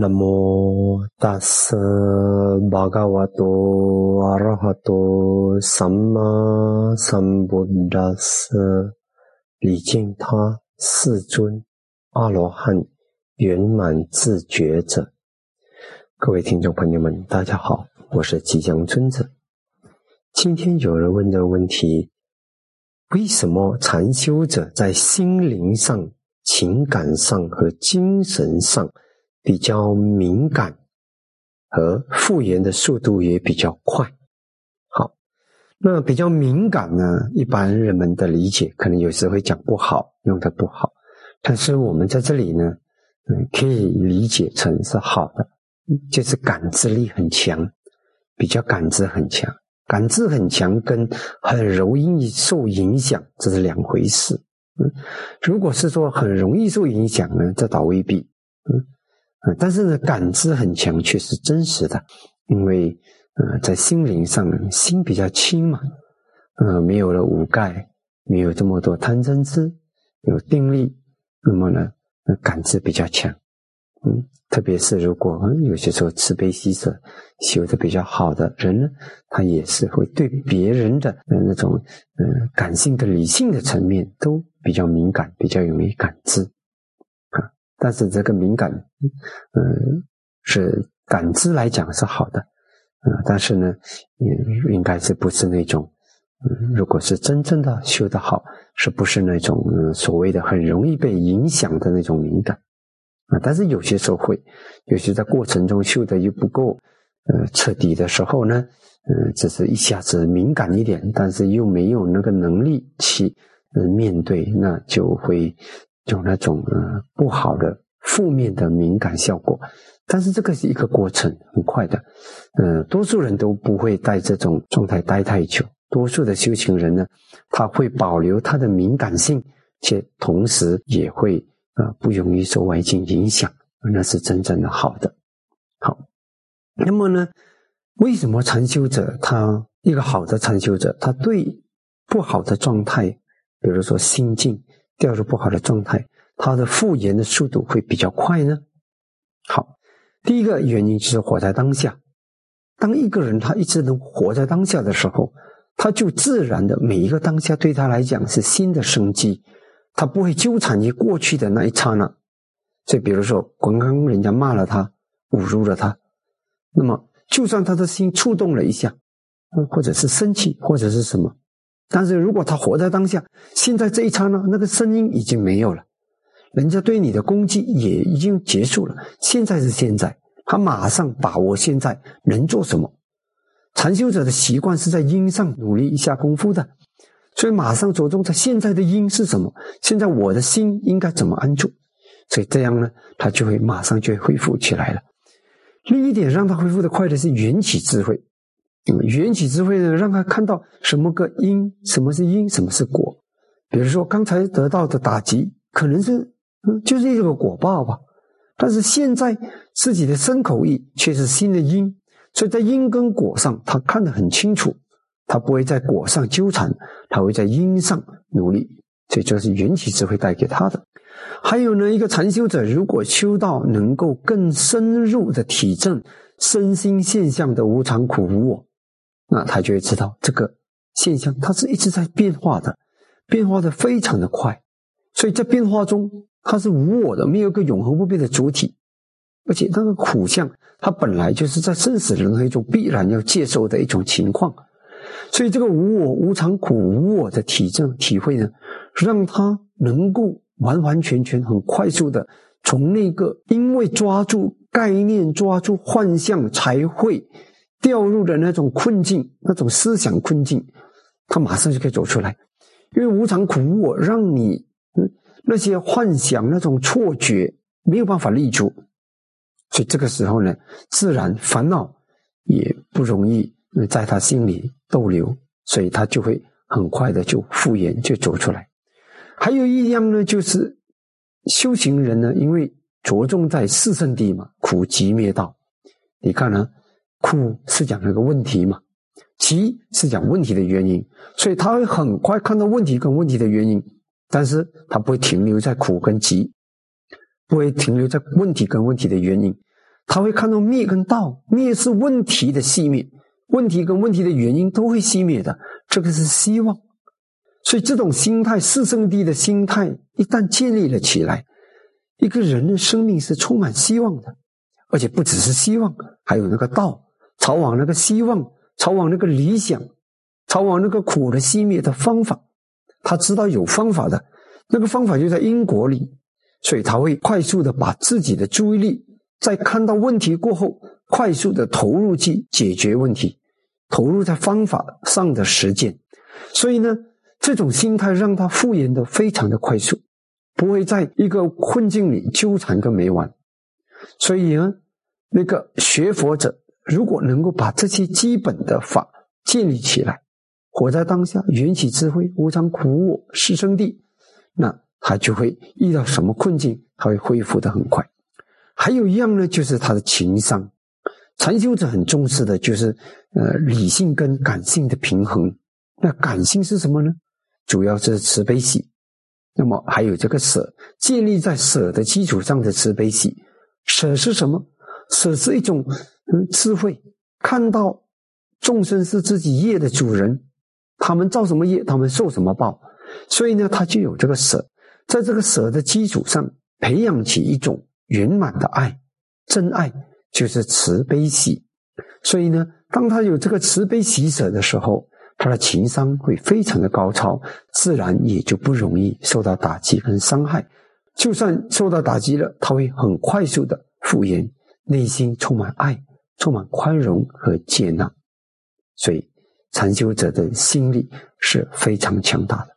南无大斯巴嘎瓦多阿拉哈多萨玛萨布达斯，礼敬他世尊阿罗汉圆满自觉者。各位听众朋友们，大家好，我是吉祥尊者。今天有人问的问题：为什么禅修者在心灵上、情感上和精神上？比较敏感和复原的速度也比较快。好，那比较敏感呢？一般人们的理解可能有时会讲不好，用的不好。但是我们在这里呢，可以理解成是好的，就是感知力很强，比较感知很强，感知很强跟很容易受影响这是两回事。嗯，如果是说很容易受影响呢，这倒未必。嗯。啊，但是呢，感知很强，却是真实的，因为，呃，在心灵上，心比较轻嘛，呃，没有了五盖，没有这么多贪嗔痴，有定力，那么呢，感知比较强，嗯，特别是如果有些时候慈悲喜舍修的比较好的人呢，他也是会对别人的那种，呃，感性的、理性的层面都比较敏感，比较容易感知。但是这个敏感，嗯，是感知来讲是好的，嗯，但是呢，也应该是不是那种，嗯，如果是真正的修得好，是不是那种所谓的很容易被影响的那种敏感啊？但是有些时候会，有些在过程中修的又不够，呃，彻底的时候呢，嗯，只是一下子敏感一点，但是又没有那个能力去，呃，面对，那就会。有那种呃不好的负面的敏感效果，但是这个是一个过程，很快的，呃，多数人都不会在这种状态待太久。多数的修行人呢，他会保留他的敏感性，且同时也会呃不容易受外境影响，那是真正的好的。好，那么呢，为什么禅修者他一个好的禅修者，他对不好的状态，比如说心境。掉入不好的状态，它的复原的速度会比较快呢。好，第一个原因就是活在当下。当一个人他一直能活在当下的时候，他就自然的每一个当下对他来讲是新的生机，他不会纠缠于过去的那一刹那。所以，比如说刚刚人家骂了他，侮辱了他，那么就算他的心触动了一下，或者是生气，或者是什么。但是如果他活在当下，现在这一刹那，那个声音已经没有了，人家对你的攻击也已经结束了。现在是现在，他马上把握现在能做什么。禅修者的习惯是在因上努力一下功夫的，所以马上着重在现在的因是什么。现在我的心应该怎么安住？所以这样呢，他就会马上就会恢复起来了。另一点让他恢复的快的是缘起智慧。缘起智慧呢，让他看到什么个因，什么是因，什么是果。比如说刚才得到的打击，可能是嗯，就是一个果报吧。但是现在自己的身口意却是新的因，所以在因跟果上，他看得很清楚，他不会在果上纠缠，他会在因上努力。这就是缘起智慧带给他的。还有呢，一个禅修者如果修道能够更深入的体证身心现象的无常苦无我。那他就会知道这个现象，它是一直在变化的，变化的非常的快，所以在变化中，它是无我的，没有一个永恒不变的主体，而且那个苦相，它本来就是在生死轮回中必然要接受的一种情况，所以这个无我、无常、苦、无我的体证体会呢，让他能够完完全全、很快速的从那个因为抓住概念、抓住幻象才会。掉入的那种困境，那种思想困境，他马上就可以走出来，因为无常苦我，让你那些幻想、那种错觉没有办法立足，所以这个时候呢，自然烦恼也不容易在他心里逗留，所以他就会很快的就复原，就走出来。还有一样呢，就是修行人呢，因为着重在四圣地嘛，苦集灭道，你看呢？苦是讲那个问题嘛，急是讲问题的原因，所以他会很快看到问题跟问题的原因，但是他不会停留在苦跟急，不会停留在问题跟问题的原因，他会看到灭跟道，灭是问题的熄灭，问题跟问题的原因都会熄灭的，这个是希望。所以这种心态，四圣地的心态一旦建立了起来，一个人的生命是充满希望的，而且不只是希望，还有那个道，朝往那个希望，朝往那个理想，朝往那个苦的熄灭的方法。他知道有方法的，那个方法就在因果里，所以他会快速的把自己的注意力，在看到问题过后，快速的投入去解决问题，投入在方法上的实践。所以呢，这种心态让他复原的非常的快速，不会在一个困境里纠缠个没完。所以呢，那个学佛者如果能够把这些基本的法建立起来。活在当下，缘起智慧，无常苦我，是生地，那他就会遇到什么困境，他会恢复的很快。还有一样呢，就是他的情商。禅修者很重视的就是，呃，理性跟感性的平衡。那感性是什么呢？主要是慈悲喜。那么还有这个舍，建立在舍的基础上的慈悲喜。舍是什么？舍是一种嗯智慧，看到众生是自己业的主人。他们造什么业，他们受什么报，所以呢，他就有这个舍，在这个舍的基础上，培养起一种圆满的爱，真爱就是慈悲喜。所以呢，当他有这个慈悲喜舍的时候，他的情商会非常的高超，自然也就不容易受到打击跟伤害。就算受到打击了，他会很快速的复原，内心充满爱，充满宽容和接纳。所以。禅修者的心力是非常强大的。